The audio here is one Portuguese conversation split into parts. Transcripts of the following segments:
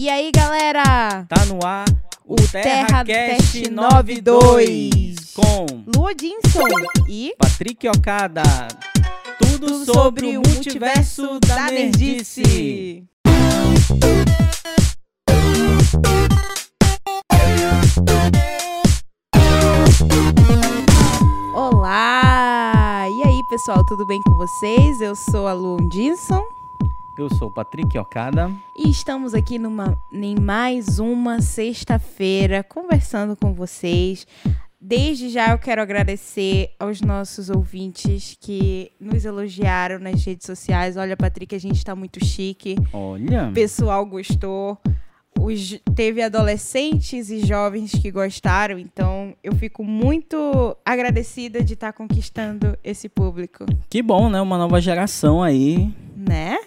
E aí, galera? Tá no ar o, Terra Teste 92 com Lua Dinson e Patrick Okada. Tudo, tudo sobre, o multiverso da nerdice. Olá! E aí, pessoal, tudo bem com vocês? Eu sou a Lu Dinson Eu sou o Patrick Okada. e estamos aqui numa, em mais uma sexta-feira conversando com vocês. Desde já eu quero agradecer aos nossos ouvintes que nos elogiaram nas redes sociais. Olha, Patrick, a gente tá muito chique. Olha, O pessoal gostou. Os, teve adolescentes e jovens que gostaram, então eu fico muito agradecida de estar conquistando esse público, que bom, né? Uma nova geração aí né?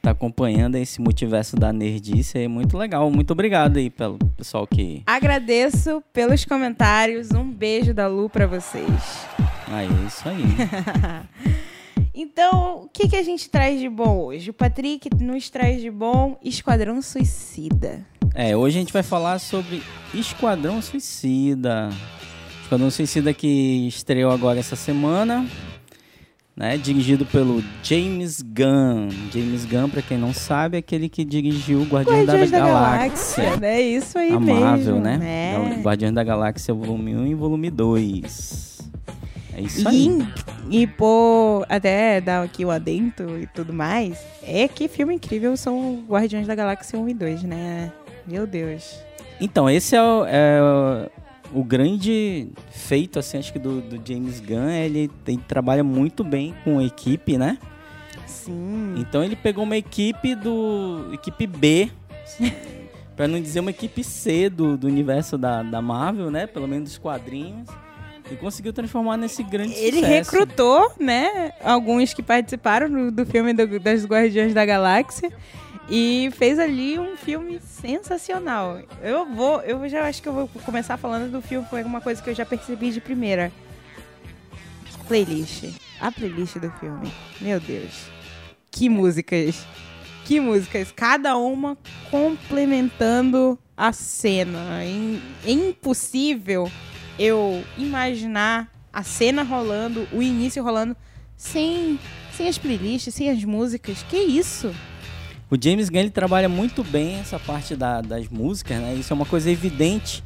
Tá acompanhando esse multiverso da nerdice. É muito legal. Muito obrigado aí pelo pessoal que. Agradeço pelos comentários. Um beijo da Lu pra vocês. Ah, é isso aí. Então, o que, que a gente traz de bom hoje? O Patrick nos traz de bom Esquadrão Suicida. É, hoje a gente vai falar sobre Esquadrão Suicida. Esquadrão Suicida que estreou agora essa semana, né? Dirigido pelo James Gunn. James Gunn, pra quem não sabe, é aquele que dirigiu Guardiões da, Guardiões da Galáxia. Galáxia, né? Isso aí A mesmo. Marvel, né? né? Guardiões da Galáxia volume 1 e volume 2. É isso E, aí. e pô, até dar aqui o adento e tudo mais, é que filme incrível são Guardiões da Galáxia 1 e 2, né? Meu Deus. Então, esse é o, é o- grande feito, assim, acho que do, do James Gunn. Ele, ele trabalha muito bem com a equipe, né? Sim. Então ele pegou uma equipe do. equipe B. pra não dizer uma equipe C do, do universo da, da Marvel, né? Pelo menos dos quadrinhos. E conseguiu transformar nesse grande Ele sucesso. recrutou, né, alguns que participaram do, do filme do- das Guardiões da Galáxia e fez ali um filme sensacional. Eu vou, eu já acho que eu vou começar falando do filme, foi uma coisa que eu já percebi de primeira. Playlist. A playlist do filme. Meu Deus. Que músicas. Que músicas. Cada uma complementando a cena. É impossível eu imaginar a cena rolando, o início rolando, sem, sem as playlists, sem as músicas. Que isso? O James Gunn ele trabalha muito bem essa parte da- das músicas, né? Isso é uma coisa evidente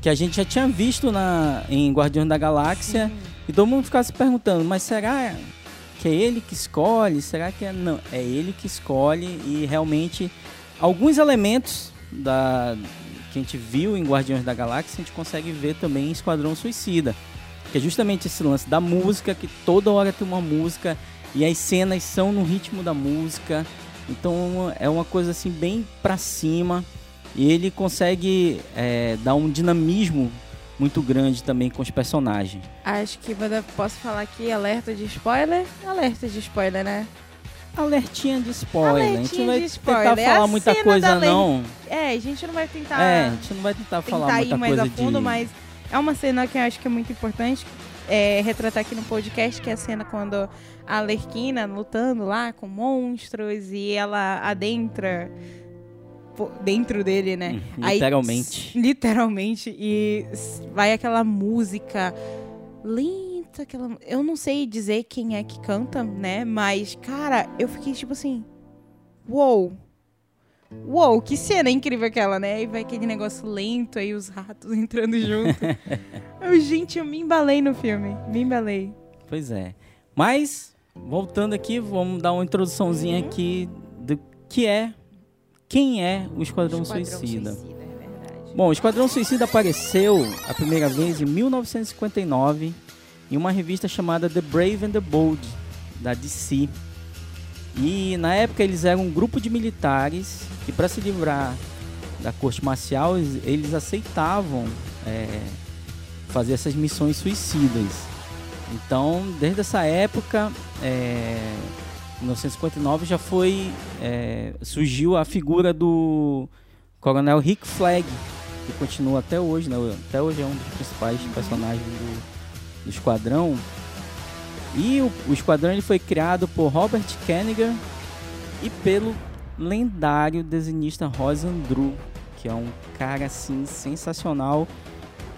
que a gente já tinha visto na, em Guardiões da Galáxia. E todo mundo ficava se perguntando, mas será que é ele que escolhe? Será que é. Não, é ele que escolhe e realmente alguns elementos da, que a gente viu em Guardiões da Galáxia a gente consegue ver também em Esquadrão Suicida. Que é justamente esse lance da música, que toda hora tem uma música e as cenas são no ritmo da música. Então é uma coisa assim bem pra cima. E ele consegue é, dar um dinamismo muito grande também com os personagens. Acho que posso falar aqui alerta de spoiler? Alerta de spoiler, né? Alertinha de spoiler. a gente Alertinha vai tentar É falar muita coisa não. É, a gente não vai tentar, É, a gente não vai tentar falar tentar ir muita mais coisa a fundo, de... mas é uma cena que eu acho que é muito importante é, retratar aqui no podcast, que é a cena quando a Alerquina lutando lá com monstros e ela adentra dentro dele, né? Hum, Aí, literalmente. literalmente. E vai aquela música lenta, aquela. Eu não sei dizer quem é que canta, né? Mas, cara, eu fiquei tipo assim. Uou! Uou, que cena incrível aquela, né? E vai aquele negócio lento aí, os ratos entrando junto. eu, gente, eu me embalei no filme. Me embalei. Pois é. Mas, voltando aqui, vamos dar uma introduçãozinha Uhum. aqui do que é, quem é o Esquadrão, Suicida. é verdade. Bom, o Esquadrão Suicida apareceu a primeira vez em 1959 em uma revista chamada The Brave and the Bold, da DC. E na época eles eram um grupo de militares que, para se livrar da corte marcial, eles, aceitavam é, fazer essas missões suicidas. Então, desde essa época, é, 1959 já foi é, surgiu a figura do Coronel Rick Flag, que continua até hoje, né? Até hoje é um dos principais personagens do, do esquadrão. E o, o esquadrão ele foi criado por Robert Kennigan e pelo lendário desenhista Rosandru, que é um cara assim sensacional,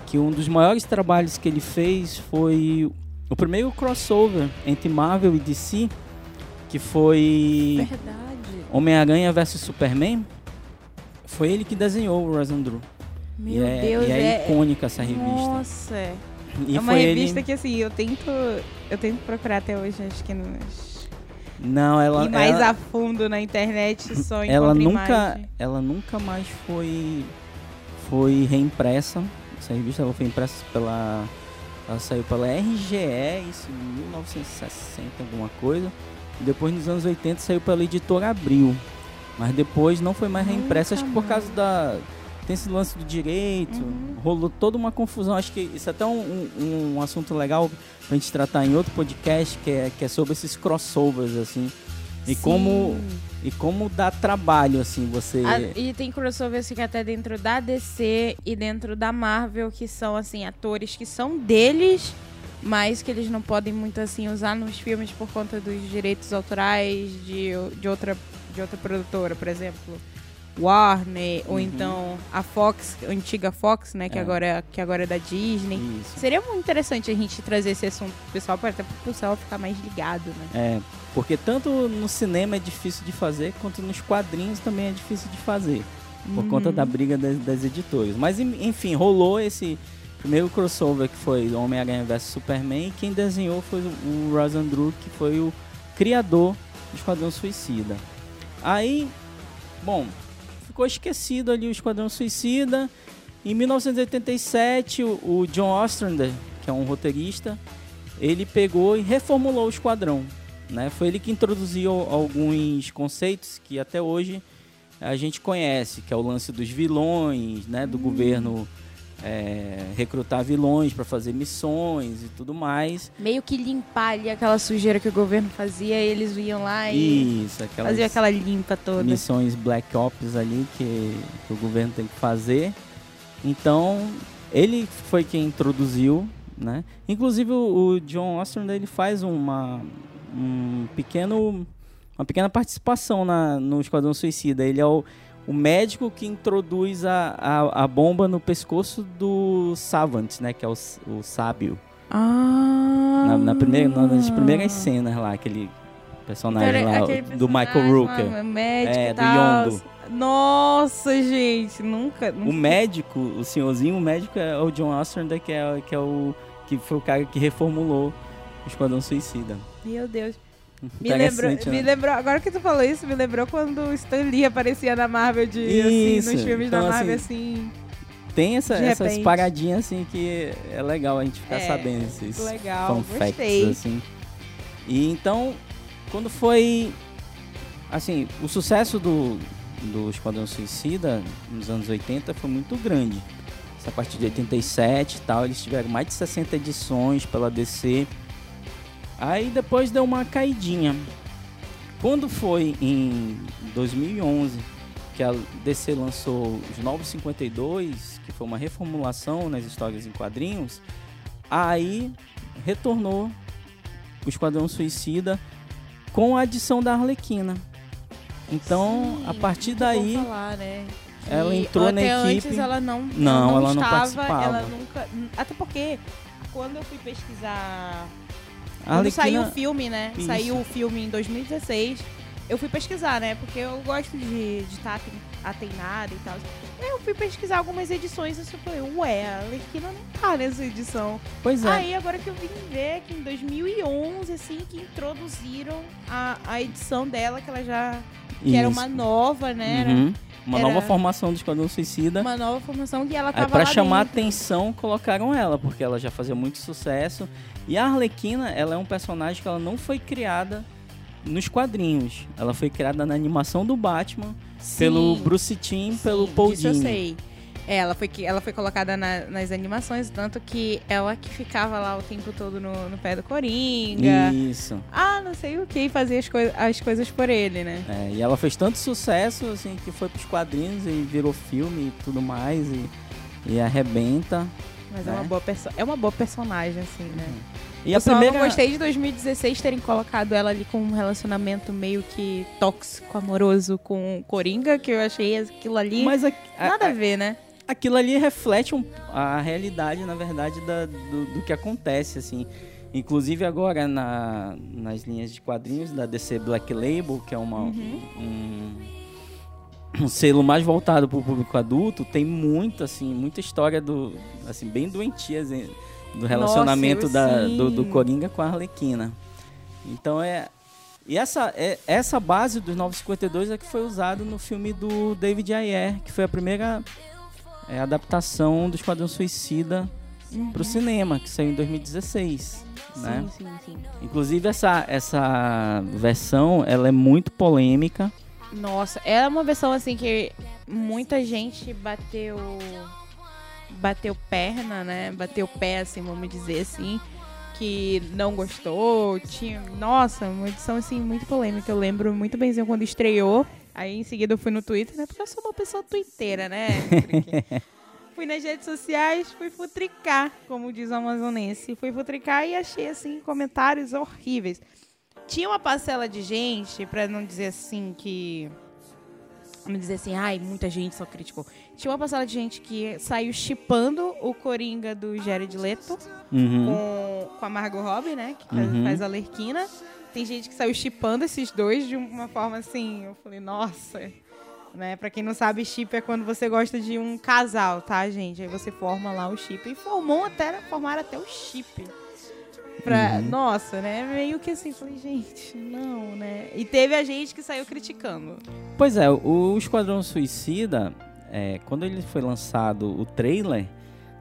que um dos maiores trabalhos que ele fez foi o primeiro crossover entre Marvel e DC, que foi. Homem-Aranha vs Superman. Foi ele que desenhou o Rosandru. Meu e é, Deus, e é, é. icônica essa revista. Nossa. E é uma revista ele... que assim, eu tento. Eu tento procurar até hoje, acho que nos. Não, ela. E mais ela... a fundo na internet só ela nunca imagem. ela nunca mais foi foi reimpressa essa revista ela foi impressa pela ela saiu pela RGE isso em 1960 alguma coisa depois nos anos 80 saiu pela editora Abril mas depois não foi mais reimpressa acho que por causa da tem esse lance do direito Uhum. rolou toda uma confusão acho que isso é até um, um, um assunto legal pra gente tratar em outro podcast que é, que é sobre esses crossovers assim e Sim. como e como dá trabalho, assim, você. Ah, e tem crossover assim, que até dentro da DC e dentro da Marvel, que são assim, atores que são deles, mas que eles não podem muito assim usar nos filmes por conta dos direitos autorais de, de, outra, de outra produtora, por exemplo. Warner, ou Uhum. então a Fox, a antiga Fox, né, que, É. agora, é- que agora é da Disney. Isso. Seria muito interessante a gente trazer esse assunto pro pessoal, para até pro pessoal ficar mais ligado, né? É, porque tanto no cinema é difícil de fazer, quanto nos quadrinhos também é difícil de fazer. Por conta Uhum. da briga das, das editoras. Mas enfim, rolou esse primeiro crossover que foi Homem-Aranha vs Superman. E quem desenhou foi o Ross Andru, que foi o criador do Esquadrão Suicida. Aí, bom, ficou esquecido ali o Esquadrão Suicida. Em 1987, o, John Ostrander, que é um roteirista, ele pegou e reformulou o Esquadrão. Né? Foi ele que introduziu alguns conceitos que até hoje a gente conhece, que é o lance dos vilões, né? Do governo é, recrutar vilões para fazer missões e tudo mais. Meio que limpar ali aquela sujeira que o governo fazia, eles iam lá e Isso, faziam aquela limpa toda. missões Black Ops ali que, que o governo tem que fazer. Então, ele foi quem introduziu, né? Inclusive o, o John Ostrander ele faz uma um pequeno uma pequena participação na, no Esquadrão Suicida. Ele é o, o médico que introduz a, a, a bomba no pescoço do Savant, né? Que é o, o sábio. Ah. Na, na primeira, na- nas primeiras cenas lá, aquele personagem lá, Aquele do Michael personagem Rooker. lá, médico É, do. Yondo. Nossa, gente, nunca. nunca... O médico, o senhorzinho, o médico é o John Ostrander, que é, que é o que foi o cara que reformulou o Esquadrão Suicida. Meu Deus. Me lembrou, Interessante, me né? lembrou, agora que tu falou isso, me lembrou quando o Stan Lee aparecia na Marvel de Isso, assim, nos filmes então, da Marvel assim. Tem essa- essas paradinhas assim que é legal a gente ficar É, sabendo esses legal, facts, gostei. assim. E então, quando foi assim, o sucesso do, do Esquadrão Suicida nos anos 80 foi muito grande. A partir de 87 e tal, eles tiveram mais de 60 edições pela DC. Aí depois deu uma caidinha. Quando foi em 2011 que a DC lançou os Novos 52, que foi uma reformulação nas histórias em quadrinhos, aí retornou o Esquadrão Suicida com a adição da Arlequina. Então, Sim, a partir daí, falar, né? ela entrou na equipe. Antes ela não, Não, não, ela não estava, participava. Ela nunca, até porque quando eu fui pesquisar Quando saiu o filme, né? Isso. Saiu o filme em 2016. Eu fui pesquisar, né? Porque eu gosto de estar atenada e tal. Eu fui pesquisar algumas edições e eu falei, ué, a Arlequina não tá nessa edição. pois é, Aí agora que eu vim ver que em 2011, assim, que introduziram a, a edição dela, que ela já... Que era isso. uma nova, né? Era Uhum. Uma era- nova formação do Esquadrão Suicida. uma nova formação que ela Aí tava pra lá chamar dentro. atenção, colocaram ela, porque ela já fazia muito sucesso. E a Arlequina, ela é um personagem que ela não foi criada nos quadrinhos. Ela foi criada na animação do Batman pelo Sim. Bruce Timm, pelo Paul disso eu Dini. sei. É, ela foi, ela foi colocada na- nas animações, tanto que ela que ficava lá o tempo todo no, no pé do Coringa. Isso. Ah, não sei o que, fazia as, coi- as coisas por ele, né? É, e ela fez tanto sucesso, assim, que foi pros quadrinhos e virou filme e tudo mais. E, e arrebenta. Mas é, né? uma boa é uma boa personagem, assim, né? E eu a primeira. não gostei de 2016 terem colocado ela ali com um relacionamento meio que tóxico, amoroso com o Coringa, que eu achei aquilo ali. Mas a- a- nada a ver, né? Aquilo ali reflete um- a realidade, na verdade, da- do, do que acontece, assim. Inclusive agora na- nas linhas de quadrinhos da DC Black Label, que é uma, um, um selo mais voltado para o público adulto, tem muito, assim, muita história do, assim, bem doentia, assim, do relacionamento eu da- do, do Coringa com a Arlequina. Então é e essa, é, essa base dos 952 é que foi usada no filme do David Ayer, que foi a primeira é, adaptação do Esquadrão Suicida pro cinema, que saiu em 2016. Né? Sim, sim, sim. Inclusive essa, essa versão ela é muito polêmica. Nossa, é uma versão assim que muita gente bateu bateu perna, né? Bateu pé, assim, vamos dizer assim, que não gostou. Tinha, nossa, uma edição assim muito polêmica. Eu lembro muito benzinho quando estreou. Aí em seguida eu fui no Twitter, né? Porque eu sou uma pessoa twitteira, né? fui nas redes sociais, fui futricar, como diz o amazonense. Fui futricar e achei assim comentários horríveis. Tinha uma parcela de gente, pra não dizer assim que Vamos dizer assim, ai, muita gente só criticou. Tinha uma parcela de gente que saiu chipando o Coringa do Jared Leto Uhum. com, com a Margot Robbie, né? Que faz, Uhum. faz a Lerquina. Tem gente que saiu chipando esses dois de uma forma assim. Eu falei, nossa. Né? Pra quem não sabe, chip é quando você gosta de um casal, tá, gente? Aí você forma lá o chip. E formou até, formaram até o chip. Pra, Uhum. Nossa, né? Meio que assim, falei, gente, não, né? E teve a gente que saiu criticando. Pois é, o Esquadrão Suicida, é, quando ele foi lançado o trailer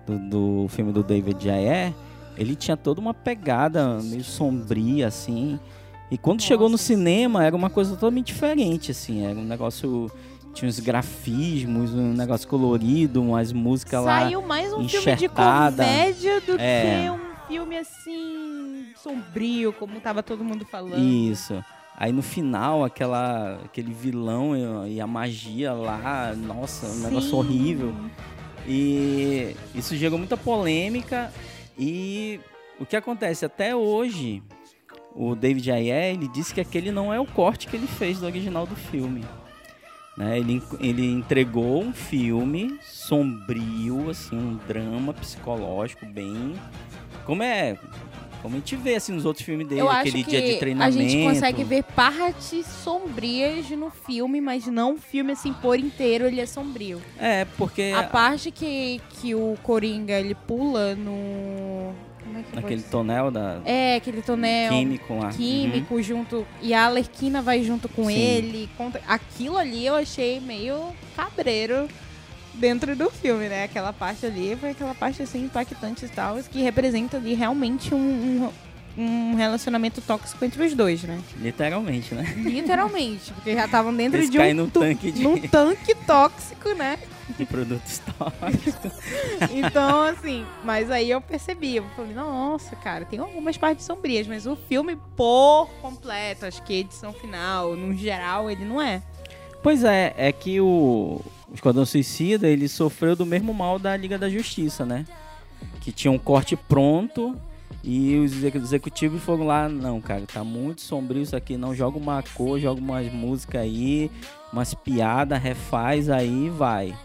do, do filme do David Ayer, ele tinha toda uma pegada meio sombria, assim. E quando Nossa, chegou no cinema, era uma coisa totalmente diferente, assim. Era um negócio... Tinha uns grafismos, um negócio colorido, umas músicas lá... Saiu mais um filme de enxertada. comédia do É. que um filme assim sombrio, como tava todo mundo falando. Isso. Aí no final, aquela, aquele vilão e, a magia lá, nossa, um negócio Sim. horrível. E isso gerou muita polêmica. E o que acontece? Até hoje, o David Ayer, ele disse que aquele não é o corte que ele fez do original do filme. Né? Ele, ele entregou um filme sombrio, assim, um drama psicológico bem... Como é... Como a gente vê assim nos outros filmes dele, Eu aquele que dia de a treinamento. gente consegue ver partes sombrias no filme, mas não o filme assim por inteiro ele é sombrio. É, porque A parte que, que o Coringa ele pula no é que naquele tonel da É, aquele tonel químico lá. Uhum. químico junto e a Alerquina vai junto com Sim. ele. contra- Aquilo ali eu achei meio cabreiro dentro do filme, né? Aquela parte ali foi aquela parte assim impactante e tal, que representa ali realmente um, um, um relacionamento tóxico entre os dois, né? Uhum. Literalmente, né? Literalmente, porque já estavam dentro Eles de um no tanque de, num tanque tóxico, né? De produtos tóxicos. Então, assim, mas aí eu percebi, eu falei, nossa, cara, tem algumas partes sombrias, mas o filme por completo, acho que edição final, no geral, ele não é. Pois é, é que o, Esquadrão Suicida, ele sofreu do mesmo mal da Liga da Justiça, né? Que tinha um corte pronto e os exec- executivos foram lá, não, cara, tá muito sombrio isso aqui, não, joga uma cor, joga umas músicas aí, umas piadas, refaz aí vai.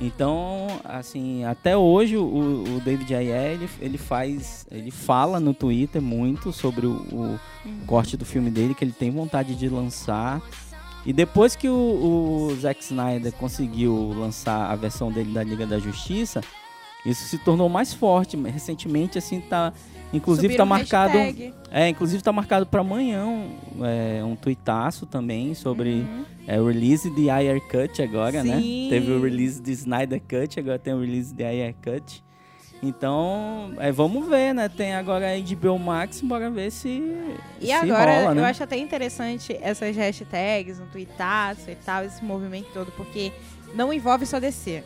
Então, assim, até hoje o, o David Ayer, ele, ele faz, ele fala no Twitter muito sobre o, o corte do filme dele, que ele tem vontade de lançar. E depois que o, o Zack Snyder conseguiu lançar a versão dele da Liga da Justiça, isso se tornou mais forte. Recentemente, assim, tá. Inclusive Subiram tá marcado. hashtag. É, inclusive tá marcado para amanhã um, é, um tuitaço também sobre Uhum. é, o release de Ayer Cut agora, né? Sim. Teve o release de Snyder Cut, agora tem o release de Ayer Cut. Então, é, vamos ver, né? Tem agora a HBO Max, bora ver se, E se agora, rola, né? eu acho até interessante essas hashtags, um tweetaço e tal, esse movimento todo, porque não envolve só DC.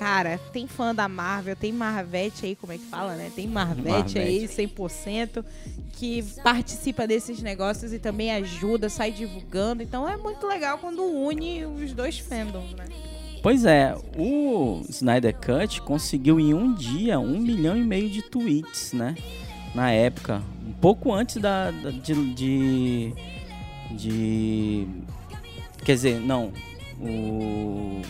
Cara, tem fã da Marvel, tem Marvete aí, como é que fala, né? Tem Marvete aí, 100%, que participa desses negócios e também ajuda, sai divulgando. Então é muito legal quando une os dois fandoms, né? Pois é, o Snyder Cut conseguiu em um dia um milhão e meio de tweets, né? Na época, um pouco antes da, da de, de, de, quer dizer, não, o,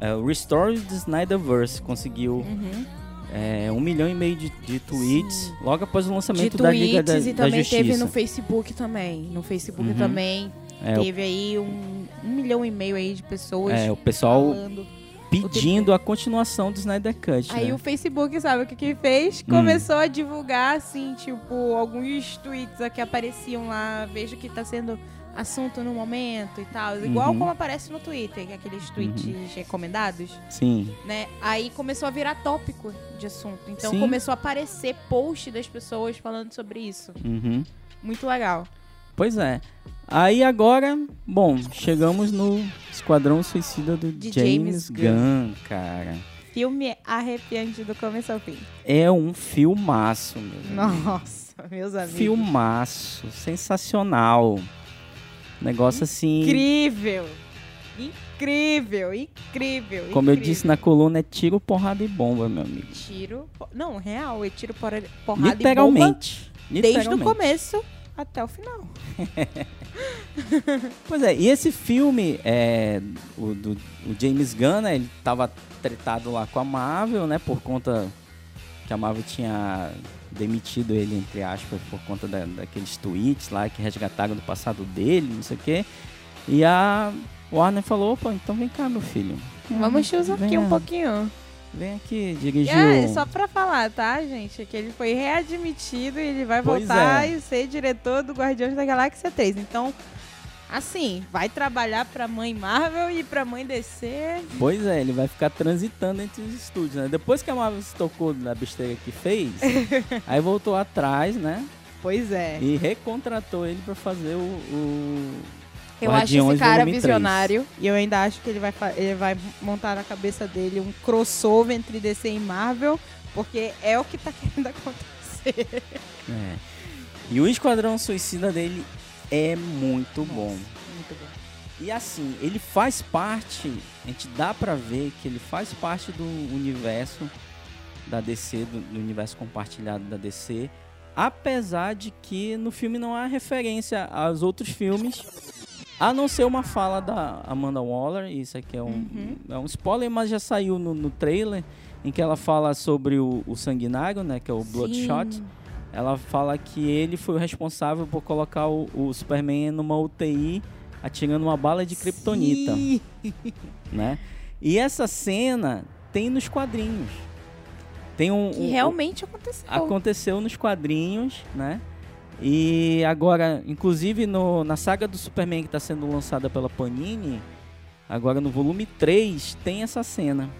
é, o Restore the Snyderverse conseguiu Uhum. é, um milhão e meio de, de tweets Sim. logo após o De lançamento da Liga da, e da também Justiça. teve no Facebook também. No Facebook Uhum. também É, teve aí um, um milhão e meio aí de pessoas É, o pessoal falando. pedindo a continuação do Snyder Cut. Aí né? o Facebook, sabe o que que fez? Hum. Começou a divulgar, assim, tipo, alguns tweets que apareciam lá, vejo que tá sendo assunto no momento e tal. Igual Uhum. como aparece no Twitter, que é aqueles tweets recomendados, Sim. né? Aí começou a virar tópico de assunto. Então Sim. começou a aparecer post das pessoas falando sobre isso. Uhum. Muito legal. Pois é. Aí agora, bom, chegamos no Esquadrão Suicida do De James, James Gunn, cara. Filme arrepiante do começo ao fim. É um filmaço, meu. amigo. Nossa, meus amigos. Filmaço, sensacional. Negócio assim, Incrível. Incrível, incrível. como eu incrível. disse na coluna, é tiro, porrada e bomba, meu amigo. Tiro. Não, real, é tiro por- porrada Literalmente. e bomba desde o começo até o final. Pois é, e esse filme, é, o, do, o James Gunn, né, ele tava tretado lá com a Marvel, né, por conta que a Marvel tinha demitido ele, entre aspas, por conta da- daqueles tweets lá que resgataram do passado dele, não sei o quê. E a Warner falou, opa, então vem cá, meu filho. Vamos te usar aqui um pouquinho. Vem aqui, dirigir É, o... só pra falar, tá, gente? Que ele foi readmitido e ele vai Pois voltar é. e ser diretor do Guardiões da Galáxia 3. Então, assim, vai trabalhar pra mãe Marvel e pra mãe DC. Pois é, ele vai ficar transitando entre os estúdios, né? Depois que a Marvel se tocou da besteira que fez, aí voltou atrás, né? Pois é. E recontratou ele pra fazer o. o Eu acho esse Guardiões cara visionário e eu ainda acho que ele vai, ele vai montar na cabeça dele um crossover entre DC e Marvel, porque é o que tá querendo acontecer. é. E o Esquadrão Suicida dele é muito bom. Muito bom. E assim, ele faz parte, a gente dá pra ver que ele faz parte do universo da DC, do, do universo compartilhado da DC, apesar de que no filme não há referência aos outros filmes, a não ser uma fala da Amanda Waller, isso aqui é um, Uhum. é um spoiler, mas já saiu no, no trailer, em que ela fala sobre o, o Sanguinário, né, que é o Bloodshot. Sim. Ela fala que ele foi o responsável por colocar o, o Superman numa UTI atirando uma bala de kryptonita, né? E essa cena tem nos quadrinhos. Tem um, Que um- realmente aconteceu. aconteceu nos quadrinhos, né? E agora, inclusive no, na saga do Superman que está sendo lançada pela Panini, agora no volume 3 tem essa cena.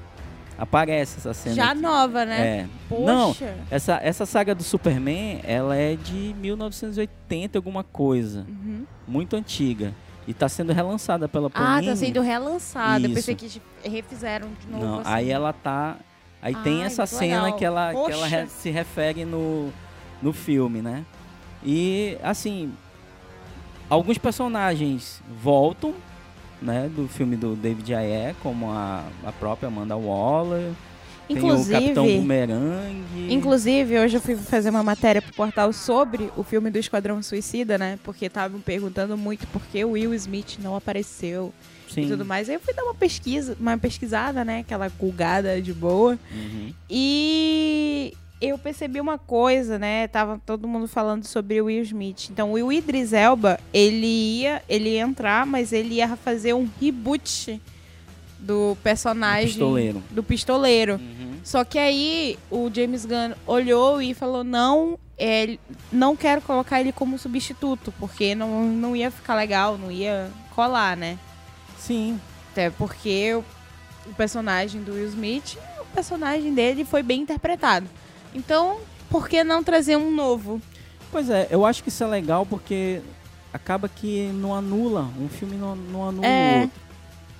Aparece essa cena. Já aqui. nova, né? É. Não, Poxa. essa, essa saga do Superman, ela é de 1980 alguma coisa, Uhum. muito antiga. E tá sendo relançada pela Ah, Panini. tá sendo relançado. Eu pensei Isso. que refizeram de novo. Não, assim. aí ela tá... Aí tem Ai, essa muito cena legal. que ela, que ela re- se refere no, no filme, né? E, assim, alguns personagens voltam, né? Do filme do David Ayer, como a, a própria Amanda Waller. Tem o Capitão Inclusive, Boomerang. inclusive, hoje eu fui fazer uma matéria pro portal sobre o filme do Esquadrão Suicida, né? Porque estavam perguntando muito por que o Will Smith não apareceu Sim. e tudo mais. Aí eu fui dar uma pesquisa, uma pesquisada, né? Aquela gulgada de boa. Uhum. E eu percebi uma coisa, né? Tava todo mundo falando sobre o Will Smith. Então, o Idris Elba, ele ia, ele ia entrar, mas ele ia fazer um reboot do personagem Pistoleiro. do pistoleiro. Uhum. Só que aí o James Gunn olhou e falou: "Não, é, não quero colocar ele como substituto, porque não, não ia ficar legal, não ia colar, né? Sim, Até porque o, o personagem do Will Smith, o personagem dele foi bem interpretado. Então, por que não trazer um novo? Pois é, eu acho que isso é legal porque acaba que não anula, um filme não, não anula É. o outro.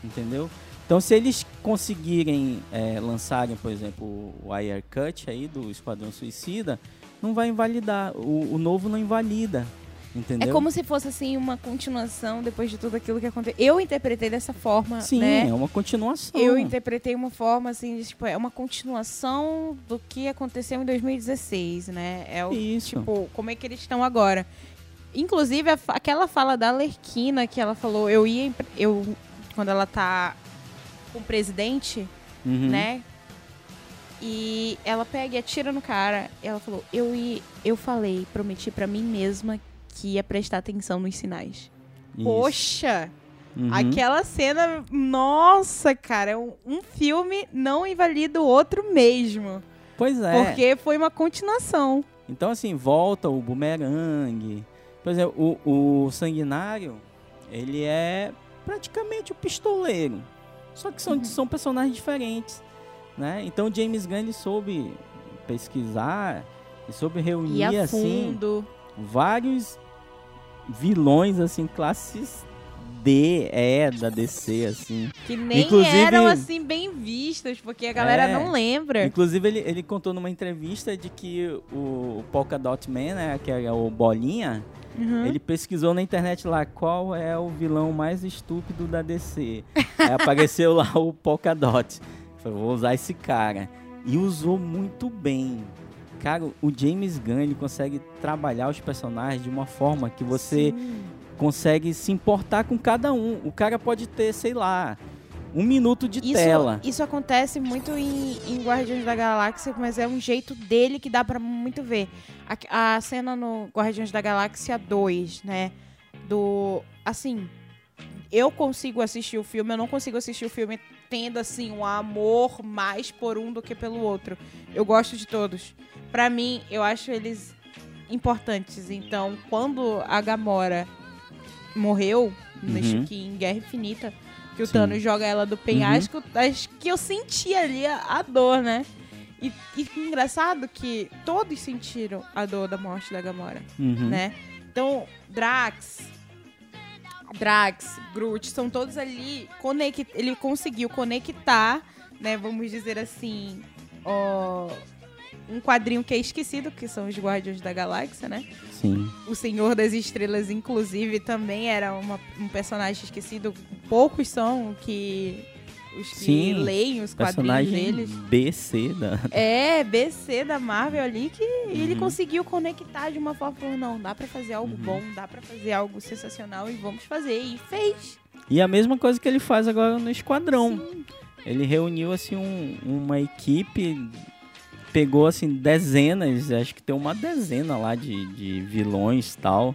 Entendeu? Então se eles conseguirem é, lançarem, por exemplo, o Wire Cut aí do Esquadrão Suicida, não vai invalidar. O, o novo não invalida. Entendeu? É como se fosse assim uma continuação depois de tudo aquilo que aconteceu. Eu interpretei dessa forma, Sim, né? é uma continuação. Eu interpretei uma forma assim, de, tipo, é uma continuação do que aconteceu em 2016, né? É o Isso. tipo, como é que eles estão agora? Inclusive a aquela fala da Lerquina que ela falou, eu ia eu quando ela tá com o presidente, Uhum. né? E ela pega e atira no cara. E ela falou: "Eu ia, eu falei, prometi pra mim mesma que ia prestar atenção nos sinais". Isso. Poxa, Uhum. Aquela cena, nossa, cara, é um, filme não invalida o outro mesmo. Pois é. Porque foi uma continuação. Então, assim, volta o bumerangue. Por exemplo, o, o sanguinário, ele é praticamente o pistoleiro. Só que são, Uhum. são personagens diferentes, né? Então, James Gunn, ele soube pesquisar e soube reunir, assim, vários vilões, assim, classes D, E da DC, assim. Que nem Inclusive- eram assim bem vistos, porque a galera É. não lembra. Inclusive, ele, ele contou numa entrevista de que o, o Polka Dot Man, né, que é o Bolinha, Uhum. ele pesquisou na internet lá qual é o vilão mais estúpido da DC. Aí apareceu lá o Polka Dot. Falei, vou usar esse cara. E usou muito bem. Cara, o James Gunn, ele consegue trabalhar os personagens de uma forma que você Sim. consegue se importar com cada um. O cara pode ter, sei lá, um minuto de Isso, tela. isso acontece muito em, em Guardiões da Galáxia, mas é um jeito dele que dá pra muito ver. A, a cena no Guardiões da Galáxia 2, né? Do. Assim. Eu consigo assistir o filme, eu não consigo assistir o filme tendo, assim, um amor mais por um do que pelo outro. Eu gosto de todos. Pra mim, eu acho eles importantes. Então, quando a Gamora morreu, Uhum. acho que em Guerra Infinita, que o Sim. Thanos joga ela do penhasco, acho que eu senti ali a, a dor, né? E, e engraçado que todos sentiram a dor da morte da Gamora, Uhum. né? Então, Drax, Drax, Groot, são todos ali, conect, ele conseguiu conectar, né, vamos dizer assim, ó, um quadrinho que é esquecido, que são os Guardiões da Galáxia, né? Sim. O Senhor das Estrelas, inclusive, também era uma- um personagem esquecido. Poucos são que os que Sim, leem os quadrinhos deles. B, C da. É, BC da Marvel ali que ele Uhum. conseguiu conectar de uma forma, falou, não, dá pra fazer algo Uhum. bom, dá pra fazer algo sensacional e vamos fazer. E fez. E a mesma coisa que ele faz agora no Esquadrão. Sim. Ele reuniu assim um- uma equipe, pegou assim dezenas, acho que tem uma dezena lá de, de vilões e tal.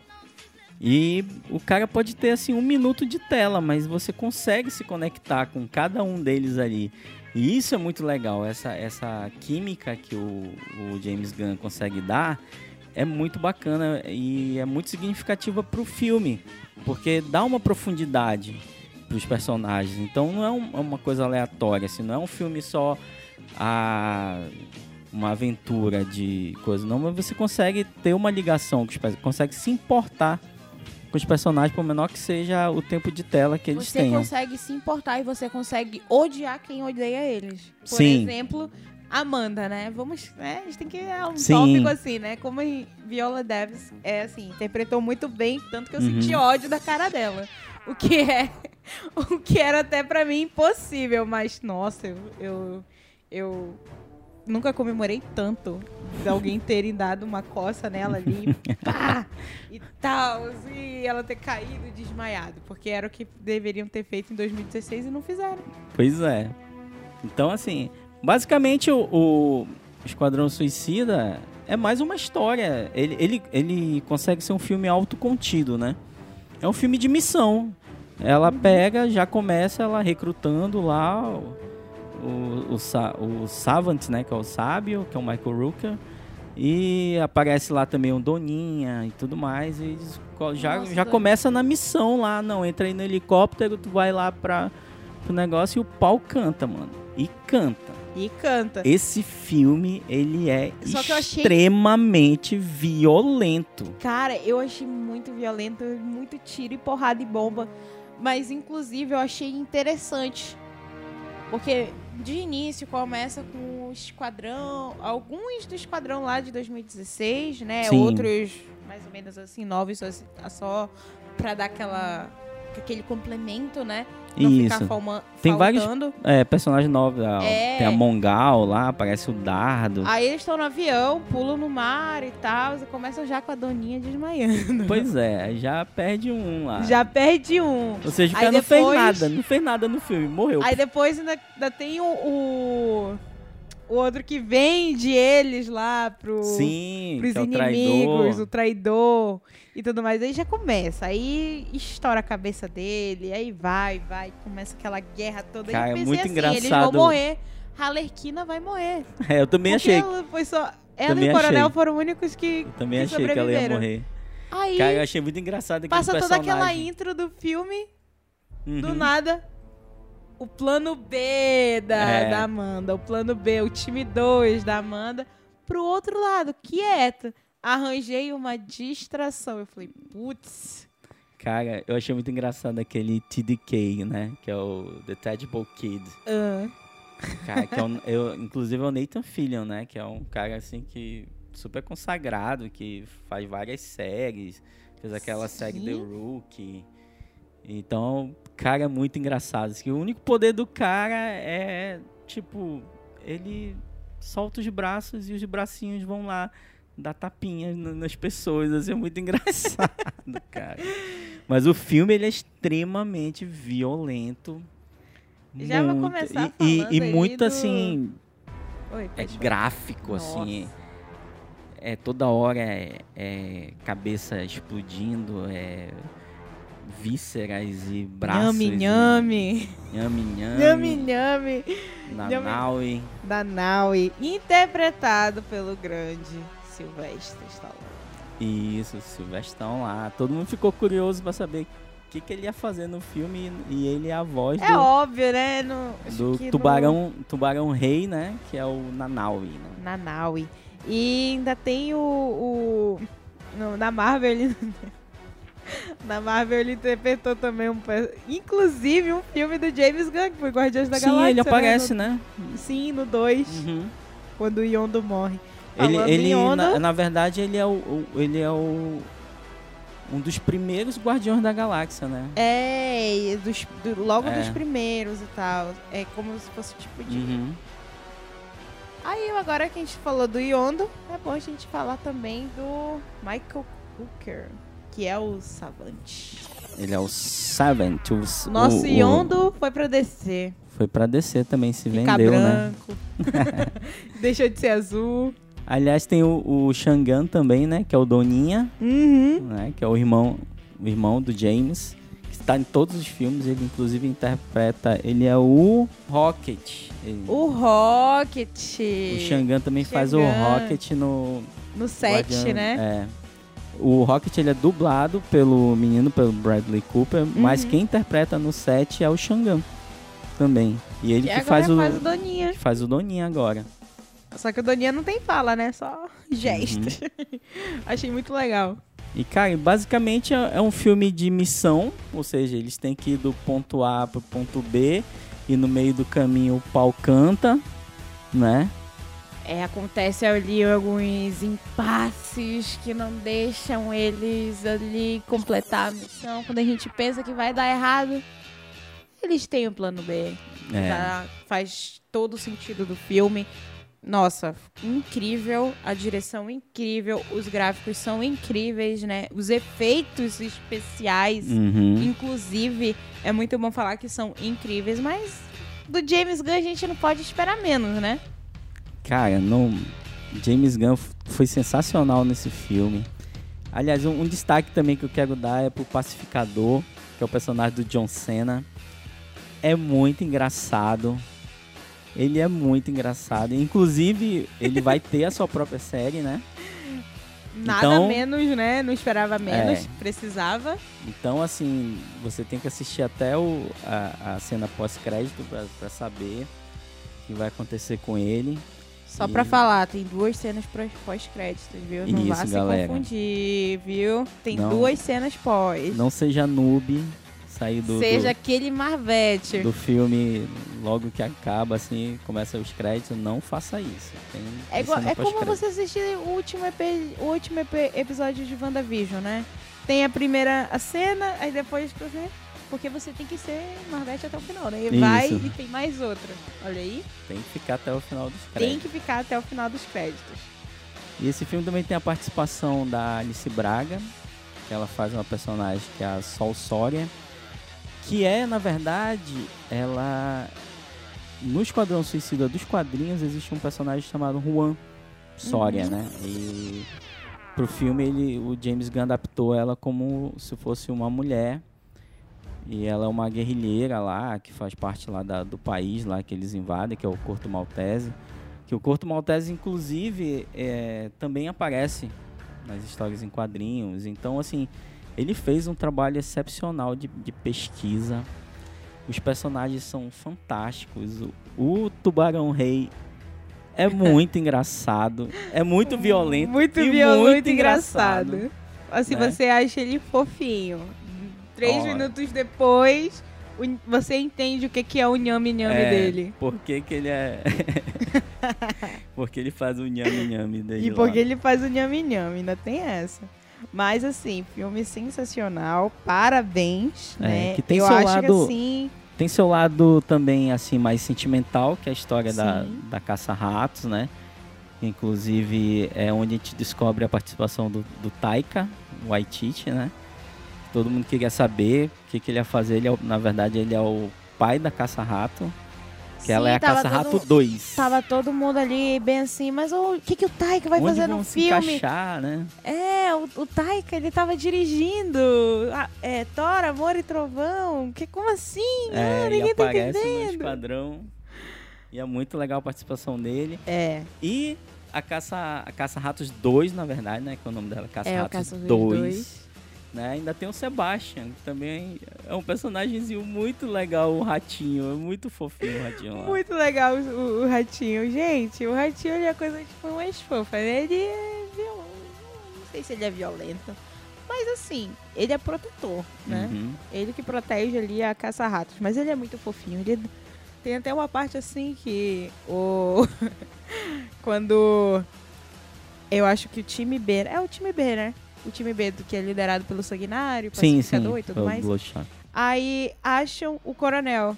E o cara pode ter assim um minuto de tela, mas você consegue se conectar com cada um deles ali. E isso é muito legal, essa, essa química que o, o James Gunn consegue dar é muito bacana e é muito significativa pro filme, porque dá uma profundidade pros personagens. Então não é um- uma coisa aleatória, assim, não é um filme só a uma aventura de coisa, não, mas você consegue ter uma ligação, os consegue se importar com os personagens, por menor que seja o tempo de tela que eles Você tenham. consegue se importar e você consegue odiar quem odeia eles. Por Sim. exemplo, Amanda, né? Vamos, né? A gente tem que é um Sim. tópico assim, né? Como Viola Davis é assim, interpretou muito bem, tanto que eu Uhum. senti ódio da cara dela. O que é o que era até pra mim impossível, mas nossa, eu eu, eu nunca comemorei tanto de alguém terem dado uma coça nela ali, pá, e tal, e ela ter caído e desmaiado, porque era o que deveriam ter feito em 2016 e não fizeram. Pois é. Então, assim, basicamente o, o Esquadrão Suicida é mais uma história. Ele, ele, ele consegue ser um filme autocontido, né? É um filme de missão. Ela pega, já começa ela recrutando lá o, o, o, Sa- o Savant, né? Que é o sábio, que é o Michael Rooker. E aparece lá também o Doninha e tudo mais. E já, Nossa, já começa na missão lá. Não, entra aí no helicóptero, tu vai lá pra, pro negócio e o pau canta, mano. E canta. E canta. Esse filme, ele é eu achei- extremamente violento. Cara, eu achei muito violento, muito tiro e porrada e bomba. Mas, inclusive, eu achei interessante. Porque, de início, começa com o esquadrão. Alguns do esquadrão lá de 2016, né? Sim. Outros mais ou menos assim, nove, só, só pra dar aquela aquele complemento, né? Não Isso. ficar falma, Tem vários-. É, personagem novo. ó, É. Tem a Mongal lá, aparece o Dardo. Aí eles estão no avião, pulam no mar e tal, e começam já com a doninha desmaiando. Pois é, aí já perde um lá. Já perde um. Ou seja, o cara não fez depois- nada, não fez nada no filme, morreu. Aí depois ainda, ainda tem o, o, o outro que vende eles lá pro, Sim, pros que é o inimigos, traidor. o traidor e tudo mais. Aí já começa, aí estoura a cabeça dele, aí vai, vai, começa aquela guerra toda. Cara, e eu é pensei muito assim, eles engraçado. vão morrer, a Alerquina vai morrer. É, eu também Porque achei. ela foi só... Ela Também e o Coronel achei. foram os únicos que, Eu também que achei que ela ia morrer. Aí Cara, eu achei muito engraçado passa toda aquela intro do filme, do Uhum. nada, o plano B da, É. da Amanda, o plano B, o time 2 da Amanda, pro outro lado, quieto. Arranjei uma distração. Eu falei, putz. Cara, eu achei muito engraçado aquele TDK, né? Que é o The Tadpole Kid. ah, Cara, que é um, eu, inclusive é o Nathan Fillion, né? Que é um cara assim que super consagrado, que faz várias séries. Fez aquela série The Sim. Rookie. Então, cara, é muito engraçado. Assim, o único poder do cara é, tipo, ele solta os braços e os bracinhos vão lá dar tapinhas na- nas pessoas. Assim, é muito engraçado, cara. Mas o filme, ele é extremamente violento. Já vou muito. começar E, e- e muito do- assim, Oi, é pode falar. gráfico, assim. É toda hora é, é cabeça explodindo, é vísceras e braços. Nhame, e- nhame. Nhame, nhame. Nhame, nhame. Nanaui. Da Naui. Interpretado pelo grande Silvestre Stallone. Isso, Silvestrão lá. Todo mundo ficou curioso pra saber o que, que ele ia fazer no filme e ele é a voz É do, óbvio, né? No, do que no- tubarão, tubarão rei, né? Que é o Nanaui, né? na Naui. E ainda tem o. o no- na Marvel ele. na Marvel ele interpretou também um. Inclusive um filme do James Gunn, que foi Guardiões da Sim, Galáxia. ele né? aparece, né? No- sim, no 2, Uhum. quando o Yondo morre. Ele, Falando ele Yondo, na, na verdade, ele é o, o- ele é o um dos primeiros Guardiões da Galáxia, né? É, dos, do- logo É. dos primeiros e tal. É como se fosse tipo de. Uhum. Aí agora que a gente falou do Yondo, é bom a gente falar também do Michael Hooker, que é o Savante. Ele é o Savant. O, Nosso o- o- Yondo foi pra descer. Foi pra descer também, se Ficar vendeu, né? branco. Deixou de ser azul. Aliás, tem o, o Shangan também, né? Que é o Doninha, Uhum. né? Que é o irmão, o irmão do James. Que está em todos os filmes. Ele, inclusive, interpreta... Ele é o Rocket. Ele- O Rocket. o Shangan também faz o. Rocket no... No set, Guardião- né? É. O Rocket ele é dublado pelo menino, pelo Bradley Cooper, mas Uhum. quem interpreta no set é o Shangan também. E ele E que faz o, faz o Doninha. faz o Doninha agora. Só que o Doninha não tem fala, né? Só gestos. Uhum. Achei muito legal. E cara, basicamente é é um filme de missão, ou seja, eles têm que ir do ponto A pro ponto B e no meio do caminho o pau canta, né? É, acontece ali alguns impasses que não deixam eles ali completar a missão. Quando a gente pensa que vai dar errado, eles têm o plano B. É. Já faz todo o sentido do filme. Nossa, incrível, a direção incrível, os gráficos são incríveis, né? Os efeitos especiais, Uhum. inclusive, é muito bom falar que são incríveis, mas do James Gunn a gente não pode esperar menos, né? Cara, não. James Gunn foi sensacional nesse filme. Aliás, um, um destaque também que eu quero dar é pro Pacificador, que é o personagem do John Cena. É muito engraçado. Ele é muito engraçado. Inclusive, ele vai ter a sua própria série, né? Nada Então- menos, né? Não esperava menos, É. precisava. Então, assim, você tem que assistir até o, a, a cena pós-crédito pra saber o que vai acontecer com ele. Só E- pra falar, tem duas cenas pós- pós-créditos, viu? Não vá Isso, se galera. confundir, viu? Tem Não- duas cenas pós. Não seja noob, sair do, Seja do, aquele Marvete. do filme logo que acaba, assim, começa os créditos, não faça isso. Tem É, igual, é como você assistir o último, EP, o último EP episódio de WandaVision, né? Tem a primeira a cena, aí depois você. Porque você tem que ser Marvete até o final, né? E vai e tem mais outra. Olha aí. Tem que ficar até o final dos Tem créditos. que ficar até o final dos créditos. E esse filme também tem a participação da Alice Braga, que ela faz uma personagem que é a Sol Sória, que é, na verdade, ela. No Esquadrão Suicida dos quadrinhos existe um personagem chamado Juan Sória, né? E pro filme ele, o James Gunn adaptou ela como se fosse uma mulher. E ela é uma guerrilheira lá, que faz parte lá da- do país lá que eles invadem, que é o Corto Maltese. Que o Corto Maltese, inclusive, é, também aparece nas histórias em quadrinhos. Então, assim, ele fez um trabalho excepcional de, de pesquisa. Os personagens são fantásticos. O, o Tubarão Rei é muito engraçado. É muito violento. Muito e violento, muito muito engraçado. Assim, né? você acha ele fofinho. Três minutos depois, você entende o que que é o nhame-nhame É, dele. Por que, que ele é. porque ele faz o nhame-nhame dele. E lá. porque ele faz o nhame-nhame, ainda tem essa. Mas assim, filme sensacional, parabéns, É, né? que tem Eu seu acho lado- que assim, Tem seu lado também, assim, mais sentimental, que é a história da, da caça-ratos, né? Inclusive, é onde a gente descobre a participação do, do Taika Waititi, né? Todo mundo queria saber o que, que ele ia fazer. Ele é, na verdade, ele é o pai da caça-rato. Que sim, ela é a caça-rato todo- 2. Tava todo mundo ali bem assim, mas o que, que o Taika vai onde fazer no se filme? encaixar, né? É, o, o Taika, ele tava dirigindo. Ah, é, Thor, Amor e Trovão. Que, como assim? É, ah, ninguém tá aparece no entendendo. esquadrão. E é muito legal a participação dele. É, E a Caça, a Caça Ratos 2, na verdade, né? Que é o nome dela, Caça é Caça 2. 2. Né? Ainda tem o Sebastian, que também é um personagemzinho muito legal, o ratinho. É muito fofinho o ratinho lá. Muito legal o, o ratinho. Gente, o ratinho é a coisa tipo mais fofa. né? Ele é violento. Não sei se ele é violento. Mas assim, ele é protetor, né? Uhum. Ele que protege ali a caça-ratos. Mas ele é muito fofinho. Ele tem até uma parte assim que o. Quando. Eu acho que o time B. É o time B, né? O time B do que é liderado pelo Sanguinário, Sim, sim. Pacificador e tudo o mais. Bloodshot. Aí acham o coronel.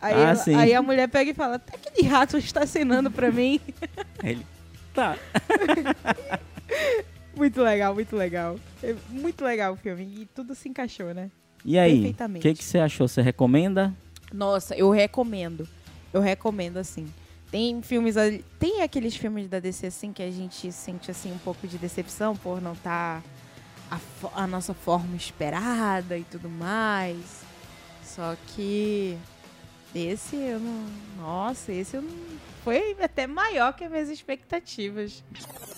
Aí, Ah, ela- sim. aí a mulher pega e fala: Até aquele rato está acenando pra mim. Aí ele. Tá. muito legal, muito legal. É muito legal o filme. E tudo se encaixou, né? E aí? O Perfeitamente. que, que você achou? Você recomenda? Nossa, eu recomendo. Eu recomendo, assim. Tem filmes. ali- Tem aqueles filmes da DC, assim, que a gente sente, assim, um pouco de decepção por não estar a, a nossa forma esperada e tudo mais. Só que. Esse eu não. Nossa, esse eu não. Foi até maior que as minhas expectativas.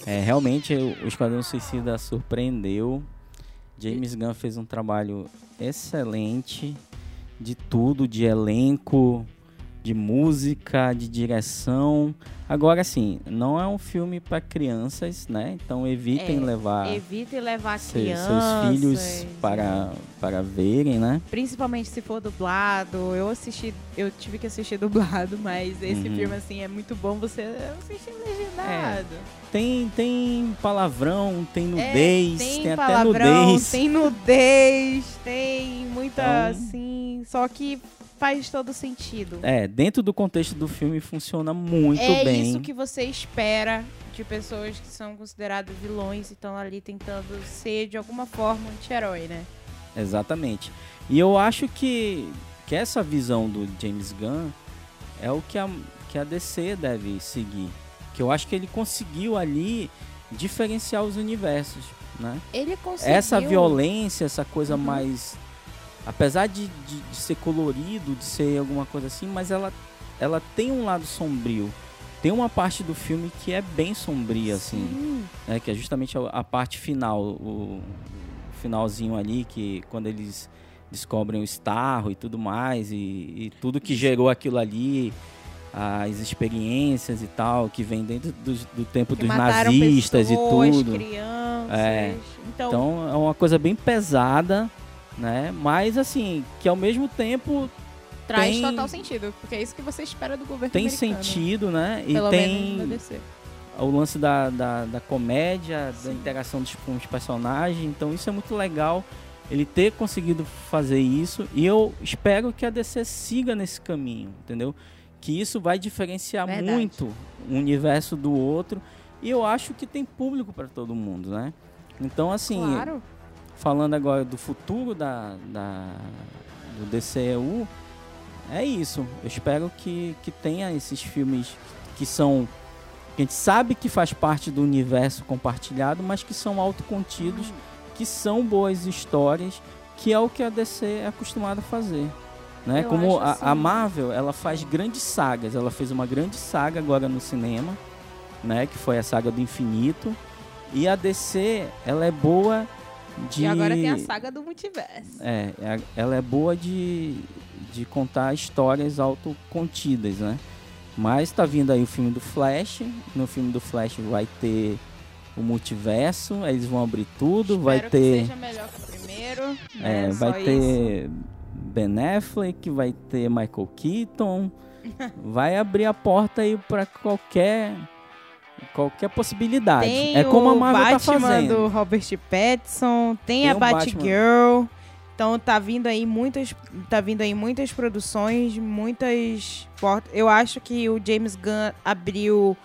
É, realmente o Esquadrão Suicida surpreendeu. James Gunn fez um trabalho excelente de tudo, de elenco, de música, de direção. Agora sim, não é um filme para crianças, né? Então evitem É, levar Evite levar se- crianças. seus filhos para, para verem, né? Principalmente se for dublado. Eu assisti, eu tive que assistir dublado, mas esse Uhum. filme, assim, é muito bom você assistir legendado. Tem, tem palavrão, tem É, nudez, tem, até palavrão, nudez. Tem nudez, tem muita, Então- assim. Só que faz todo sentido. É, dentro do contexto do filme funciona muito é bem. isso que você espera de pessoas que são consideradas vilões e estão ali tentando ser, de alguma forma, anti-herói, né? Exatamente. E eu acho que, que essa visão do James Gunn é o que a, que a DC deve seguir. Que eu acho que ele conseguiu ali diferenciar os universos, né? Ele conseguiu... Essa violência, essa coisa Uhum. mais... Apesar de, de, de ser colorido, de ser alguma coisa assim, mas ela, ela tem um lado sombrio. Tem uma parte do filme que é bem sombria, assim Sim. né, que é justamente a, a parte final, o, finalzinho ali, que quando eles descobrem o Starro e tudo mais, e, e tudo que gerou aquilo ali, as experiências e tal, que vem dentro do, do tempo que dos nazistas pessoas, e tudo. crianças. É. Então, Então é uma coisa bem pesada, né? Mas assim, que ao mesmo tempo Traz tem- total sentido, porque é isso que você espera do governo tem americano. sentido, né? E Pelo tem o lance da, da, da comédia, da Sim. interação dos, com os personagens. Então isso é muito legal ele ter conseguido fazer isso. E eu espero que a DC siga nesse caminho, entendeu? Que isso vai diferenciar Verdade. muito um universo do outro. E eu acho que tem público para todo mundo, né? Então, assim, Claro. Falando agora do futuro da, da, do DCEU, é isso. Eu espero que, que tenha esses filmes que são. que a gente sabe que faz parte do universo compartilhado, mas que são autocontidos, que são boas histórias, que é o que a DC é acostumada a fazer. Né? Eu Como a, a assim- Marvel, ela faz grandes sagas. Ela fez uma grande saga agora no cinema, né? Que foi a saga do infinito. E a DC, ela é boa de. E agora tem a saga do multiverso. É, é- ela é boa de, de contar histórias autocontidas, né? Mas tá vindo aí o filme do Flash. No filme do Flash vai ter o multiverso, eles vão abrir tudo, vai Espero ter. Que seja melhor que o primeiro. É, né? vai Só ter Ben Affleck, vai ter Michael Keaton. vai abrir a porta aí pra qualquer qualquer possibilidade. Tem é como a Marvel tá Batman fazendo. do Robert Pattinson, tem, Tem a. Batgirl. Então tá vindo aí muitas, tá vindo aí muitas produções, muitas portas. Eu acho que o James Gunn abriu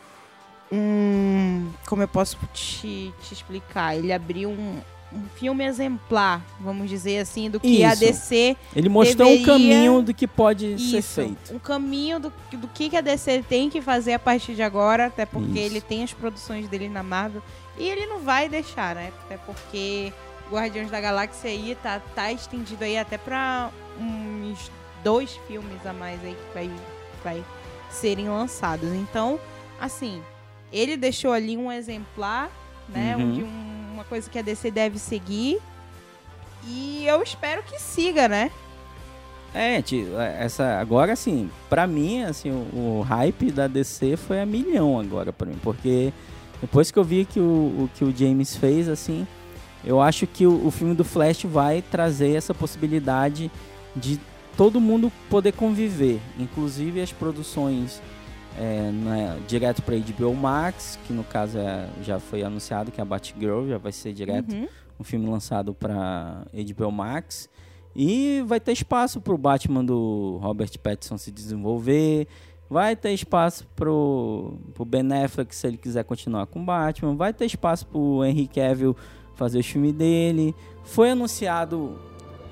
um, como eu posso te, te explicar? Ele abriu um, um filme exemplar, vamos dizer assim, do que a Isso. DC Ele mostrou deveria- o caminho do que pode ser Isso, feito. um caminho do, do que, que a DC tem que fazer a partir de agora, até porque Isso. ele tem as produções dele na Marvel e ele não vai deixar, né? Até porque Guardiões da Galáxia aí tá, tá estendido aí até pra uns dois filmes a mais aí que vai, vai serem lançados. Então, assim, ele deixou ali um exemplar, né? Uhum. De um- uma coisa que a DC deve seguir. E eu espero que siga, né? É, ti- essa agora assim, pra mim, assim, o, o hype da DC foi a milhão agora pra mim, porque depois que eu vi que o, o que o James fez, assim, eu acho que o, o filme do Flash vai trazer essa possibilidade de todo mundo poder conviver, inclusive as produções é, né, direto para HBO Max, que no caso é- já foi anunciado que a Batgirl já vai ser direto Uhum. um filme lançado para HBO Max. E vai ter espaço para o Batman do Robert Pattinson se desenvolver. Vai ter espaço pro, pro Ben Affleck se ele quiser continuar com o Batman. Vai ter espaço pro Henry Cavill fazer o filme dele. Foi anunciado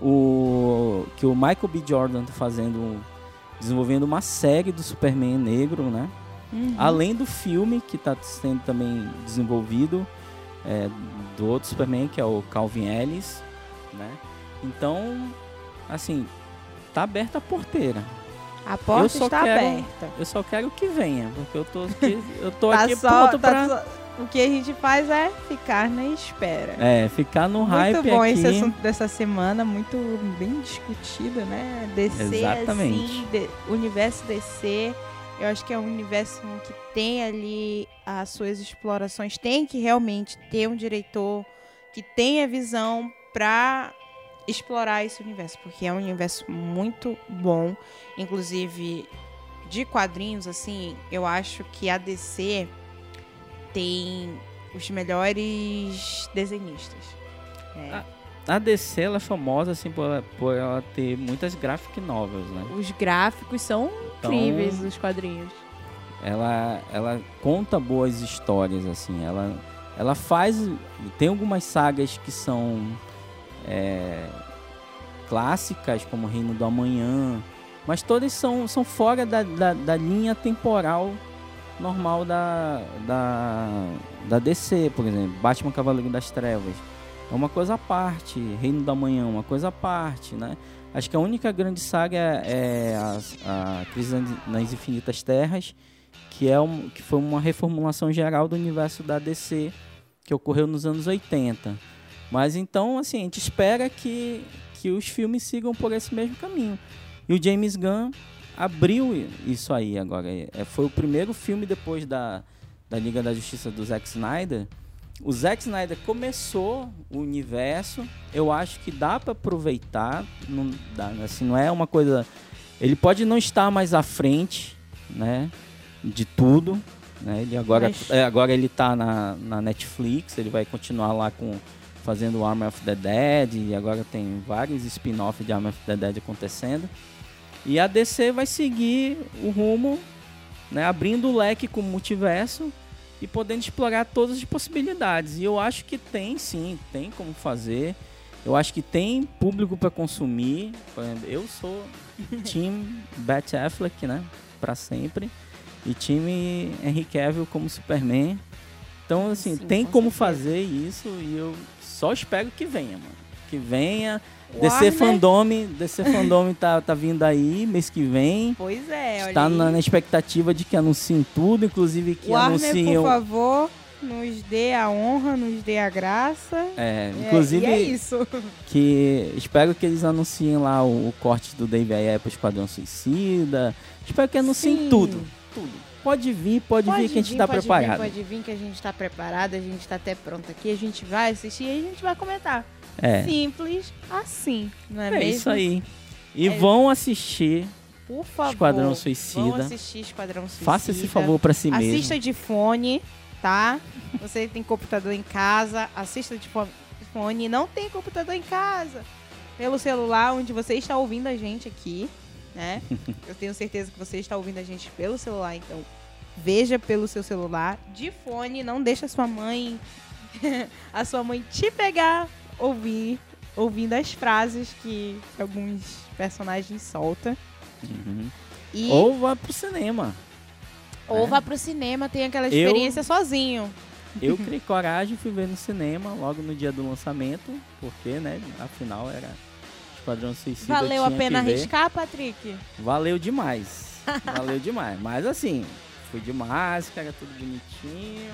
o que o Michael B. Jordan tá fazendo, desenvolvendo uma série do Superman negro, né? Uhum. Além do filme que está sendo também desenvolvido é, do outro Superman, que é o Calvin Ellis, né? Então, assim, tá aberta a porteira. A porta está quero- aberta. Eu só quero que venha, porque eu tô aqui, eu tô Tá aqui só- pronto tá pra só- O que a gente faz é ficar na espera. é, ficar no hype muito bom esse assunto dessa semana, muito bem discutido, né? DC, Exatamente. assim, de- universo DC. Eu acho que é um universo que tem ali as suas explorações. Tem que realmente ter um diretor que tenha visão pra explorar esse universo, porque é um universo muito bom. Inclusive, de quadrinhos, assim, eu acho que a DC tem os melhores desenhistas. É. Ah, A DC ela é famosa assim por, ela- por ela ter muitas graphic novels, né? Os gráficos são Então- incríveis dos quadrinhos. ela, ela conta boas histórias, assim. Ela, ela faz. Tem algumas sagas que são é, clássicas, como Reino do Amanhã, mas todas são, são fora da, da, da linha temporal normal da, da, da DC, por exemplo. Batman Cavaleiro das Trevas. É uma coisa à parte. Reino do Amanhã, uma coisa à parte, né? Acho que a única grande saga é, é a, a Crise nas Infinitas Terras, que, é um, que foi uma reformulação geral do universo da DC que ocorreu nos anos 80. Mas então, assim, a gente espera que, que os filmes sigam por esse mesmo caminho. E o James Gunn abriu isso aí agora. É, foi o primeiro filme depois da, da Liga da Justiça do Zack Snyder o Zack Snyder começou o universo. Eu acho que dá para aproveitar. Não, dá, assim, não é uma coisa. Ele pode não estar mais à frente, né? De tudo. Né? Ele agora, Mas... é, agora ele tá na, na Netflix. Ele vai continuar lá com fazendo Army of the Dead. E agora tem vários spin-offs de Army of the Dead acontecendo. E a DC vai seguir o rumo, né? Abrindo o leque com o multiverso e podendo explorar todas as possibilidades. E eu acho que tem sim, tem como fazer. Eu acho que tem público para consumir. Eu sou time Bat Affleck, né? Para sempre. E time Henry Cavill como Superman. Então, assim, sim, tem com como certeza. fazer isso e eu só espero que venha, mano. Que venha DC Fandome, DC Fandome tá, tá vindo aí mês que vem. Pois é, Está na, na, expectativa de que anunciem tudo, inclusive que Warner, anunciem. por favor, nos dê a honra, nos dê a graça. É, é inclusive. É, é isso. Que espero que eles anunciem lá o, o corte do Dave Ayer pro Esquadrão Suicida. Espero que anunciem Sim. tudo. Tudo. Pode vir, pode, pode vir que a gente está preparado. Vir, pode vir que a gente está preparado, a gente está até pronto aqui, a gente vai assistir e a gente vai comentar. É. Simples assim, não é, é mesmo? É isso aí. E é. vão assistir por favor, Esquadrão Suicida. Vão assistir Esquadrão Suicida. Faça esse favor para si assista mesmo. Assista de fone, tá? Você tem computador em casa, assista de fone. Não tem computador em casa. Pelo celular, onde você está ouvindo a gente aqui, né? Eu tenho certeza que você está ouvindo a gente pelo celular, então veja pelo seu celular. De fone, não deixa a sua mãe a sua mãe te pegar ouvir, ouvindo as frases que alguns personagens soltam. Uhum. E... Ou vá pro cinema. Ou né? vá pro cinema, tem aquela experiência eu, sozinho. Eu criei coragem, fui ver no cinema logo no dia do lançamento, porque, né, afinal era Esquadrão Suicida. Valeu a pena arriscar, Patrick? Valeu demais. Valeu demais. Mas assim, fui de máscara, tudo bonitinho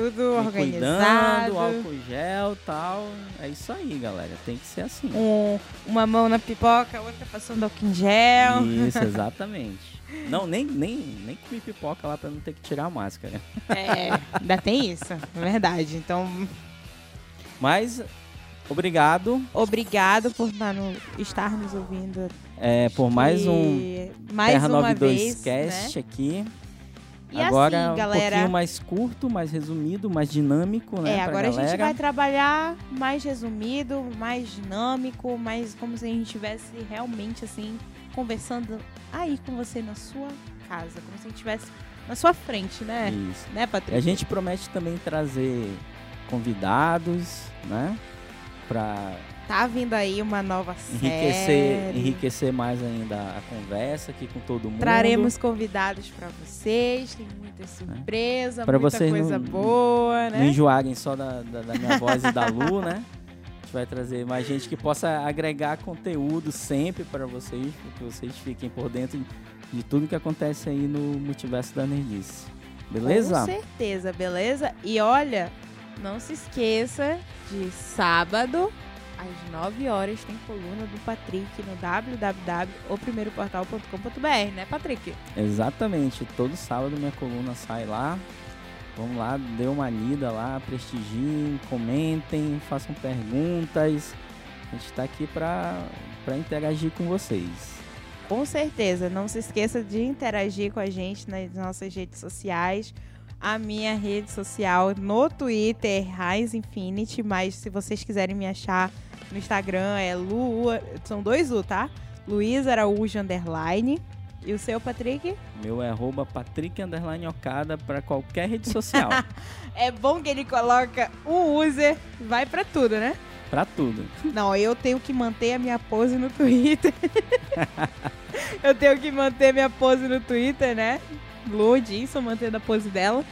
tudo organizado. Cuidando, álcool gel tal. É isso aí, galera. Tem que ser assim. Um, uma mão na pipoca, outra passando álcool em gel. Isso, exatamente. Não, nem, nem, nem comi pipoca lá pra não ter que tirar a máscara. É, ainda tem isso, é verdade. Então. Mas, obrigado. Obrigado por mano, estar nos ouvindo. É, por mais um mais Terra uma 92 vez, Cast né? aqui. E agora assim, galera, um pouquinho mais curto, mais resumido, mais dinâmico, né? É, agora a gente vai trabalhar mais resumido, mais dinâmico, mais como se a gente estivesse realmente assim conversando aí com você na sua casa, como se a gente estivesse na sua frente, né? Isso. Né, Patrícia? A gente promete também trazer convidados, né? Pra Tá vindo aí uma nova enriquecer, série. Enriquecer mais ainda a conversa aqui com todo mundo. Traremos convidados para vocês, tem muita surpresa, pra muita vocês coisa não, boa, né? Não enjoarem só da, da, da minha voz e da Lu, né? A gente vai trazer mais gente que possa agregar conteúdo sempre para vocês, para que vocês fiquem por dentro de tudo que acontece aí no multiverso da Nerdice. Beleza? Com certeza, beleza? E olha, não se esqueça de sábado às 9 horas tem coluna do Patrick no www.oprimeiroportal.com.br, né, Patrick? Exatamente. Todo sábado minha coluna sai lá. Vamos lá, dê uma lida lá, prestigiem, comentem, façam perguntas. A gente está aqui para interagir com vocês. Com certeza. Não se esqueça de interagir com a gente nas nossas redes sociais a minha rede social no Twitter, Rise Infinity, mas se vocês quiserem me achar no Instagram é Lu, são dois U, tá? Luiz Araújo Underline. E o seu, Patrick? Meu é arroba Patrick Underline Ocada pra qualquer rede social. é bom que ele coloca o user, vai pra tudo, né? Pra tudo. Não, eu tenho que manter a minha pose no Twitter. eu tenho que manter minha pose no Twitter, né? Lu Dinson mantendo a pose dela.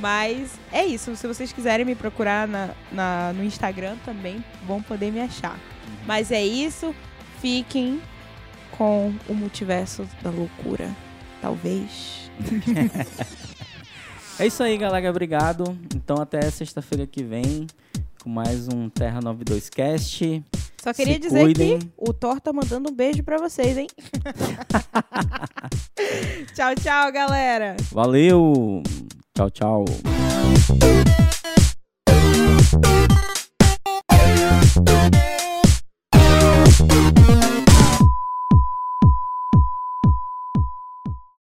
Mas é isso. Se vocês quiserem me procurar na, na, no Instagram também, vão poder me achar. Uhum. Mas é isso. Fiquem com o multiverso da loucura. Talvez. é isso aí, galera. Obrigado. Então até sexta-feira que vem com mais um Terra 92 Cast. Só queria Se dizer cuidem. que o Thor tá mandando um beijo para vocês, hein? tchau, tchau, galera. Valeu. Tchau, tchau.